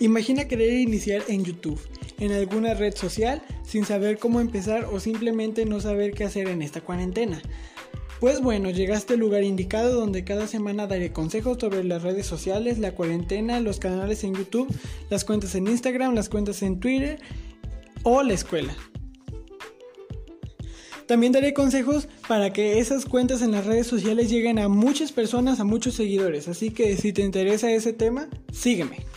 Imagina querer iniciar en YouTube, en alguna red social, sin saber cómo empezar o simplemente no saber qué hacer en esta cuarentena. Pues bueno, llegaste al lugar indicado donde cada semana daré consejos sobre las redes sociales, la cuarentena, los canales en YouTube, las cuentas en Instagram, las cuentas en Twitter o la escuela. También daré consejos para que esas cuentas en las redes sociales lleguen a muchas personas, a muchos seguidores. Así que si te interesa ese tema, sígueme.